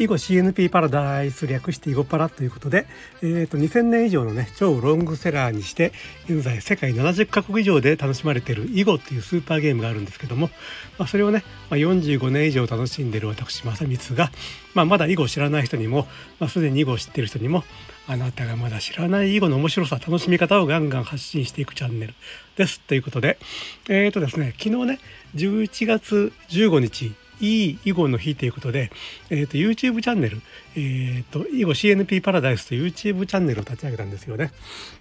囲碁 CNP パラダイス略して囲碁パラということで、えーと、2000年以上のね超ロングセラーにして現在世界70カ国以上で楽しまれている囲碁っていうスーパーゲームがあるんですけども、まあ、それをね、まあ、45年以上楽しんでる私正光が、まあ、まだ囲碁を知らない人にも、まあ、すでに囲碁を知ってる人にもあなたがまだ知らない囲碁の面白さ楽しみ方をガンガン発信していくチャンネルですということでえっ、ー、とですね昨日ね11月15日いい囲碁の日ということで、えーと、YouTube チャンネル、えーと、囲碁 CNP パラダイスという YouTube チャンネルを立ち上げたんですよね。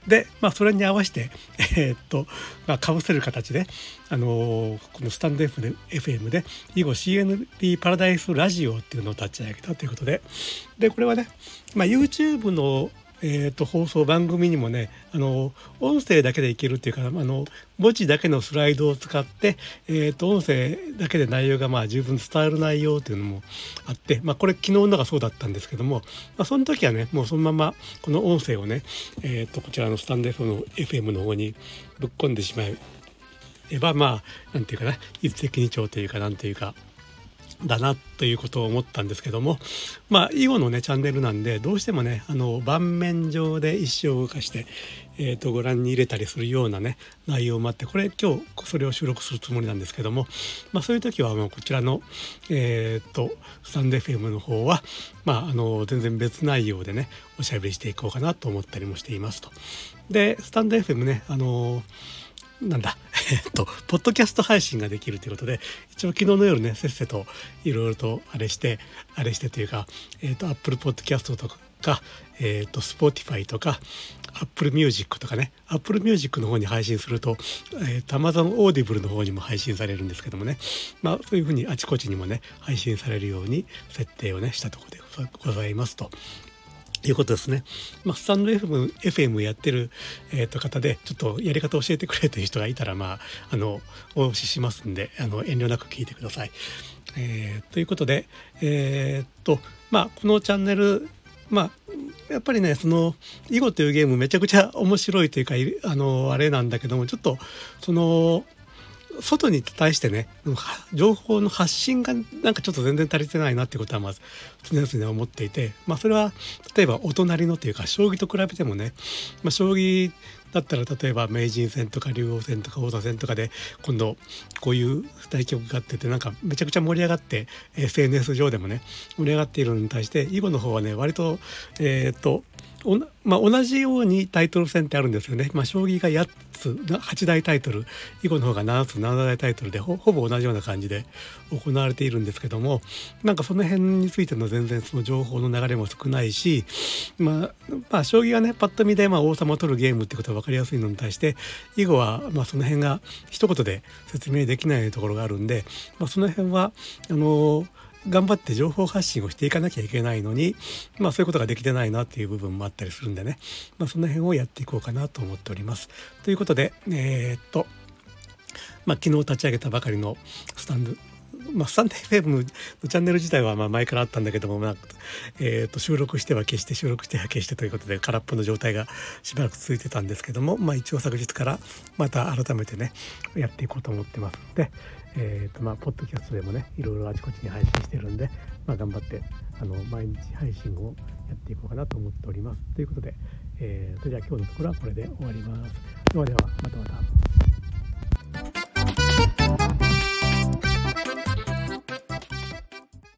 で、まあ、それに合わせて、えーとまあ、かぶせる形で、あのー、このスタンド F で FM で囲碁 CNP パラダイスラジオっていうのを立ち上げたということで、で、これはね、まあ、YouTube のえーと、放送番組にもねあの音声だけでいけるっていうかあの文字だけのスライドを使って、えーと、音声だけで内容がまあ十分伝わる内容っていうのもあって、まあ、これ昨日のがそうだったんですけども、まあ、その時はねもうそのままこの音声をね、えーと、こちらのスタンド F の FM の方にぶっ込んでしまえばまあ何て言うかな一石二鳥というかなんていうかだなということを思ったんですけどもまあ囲碁のねチャンネルなんでどうしてもねあの盤面上で石を動かして、えー、とご覧に入れたりするようなね内容もあってこれ今日それを収録するつもりなんですけども、まあ、そういう時はもうこちらのえっ、ー、とスタンド FM の方はまああの全然別内容でねおしゃべりしていこうかなと思ったりもしていますと。でスタンド FM ねあのなんだ、っと、ポッドキャスト配信ができるということで、一応昨日の夜ね、せっせといろいろとあれして、あれしてというか、えっと、Apple Podcast とか、えっと、Spotify とか、Apple Music とかね、Apple Music の方に配信すると、えっと、Amazon Audible の方にも配信されるんですけどもね、まあ、そういうふうにあちこちにもね、配信されるように設定をね、したところでございますと。いうことですね。まあ、スタンド FM, FM やってる、えー、と方で、ちょっとやり方教えてくれという人がいたら、まあ、あの、お教えしますんで、あの、遠慮なく聞いてください。えー、ということで、えー、っと、まあ、このチャンネル、まあ、やっぱりね、その、囲碁というゲームめちゃくちゃ面白いというか、あの、あれなんだけども、ちょっと、その、外に対してね情報の発信がなんかちょっと全然足りてないなってことはまず常々思っていてまあそれは例えばお隣のというか将棋と比べてもね、まあ、将棋だったら例えば名人戦とか竜王戦とか王座戦とかで今度こういう対局があっててなんかめちゃくちゃ盛り上がって SNS 上でもね盛り上がっているのに対して囲碁の方はね割とえっ、とまあ、同じようにタイトル戦ってあるんですよね。まあ、将棋が8つ8大タイトル囲碁の方が7つ7大タイトルでほぼ同じような感じで行われているんですけどもなんかその辺についての全然その情報の流れも少ないし、まあ、まあ将棋がねパッと見でまあ王様を取るゲームってこと分かりやすいのに対して囲碁はまあその辺が一言で説明できないところがあるんで、まあ、その辺はあのー頑張って情報発信をしていかなきゃいけないのに、まあそういうことができてないなっていう部分もあったりするんでね、まあその辺をやっていこうかなと思っております。ということで、えー、っと、まあ昨日立ち上げたばかりのスタンド、まあ、スタンド FM のチャンネル自体はまあ前からあったんだけども、まあえー、と収録しては消して収録しては消してということで空っぽの状態がしばらく続いてたんですけども、まあ、一応昨日からまた改めてねやっていこうと思ってますので、えーとまあ、ポッドキャストでもねいろいろあちこちに配信してるんで、まあ、頑張ってあの毎日配信をやっていこうかなと思っております。ということで、えー、それでは今日のところはこれで終わります。ではではまたまた。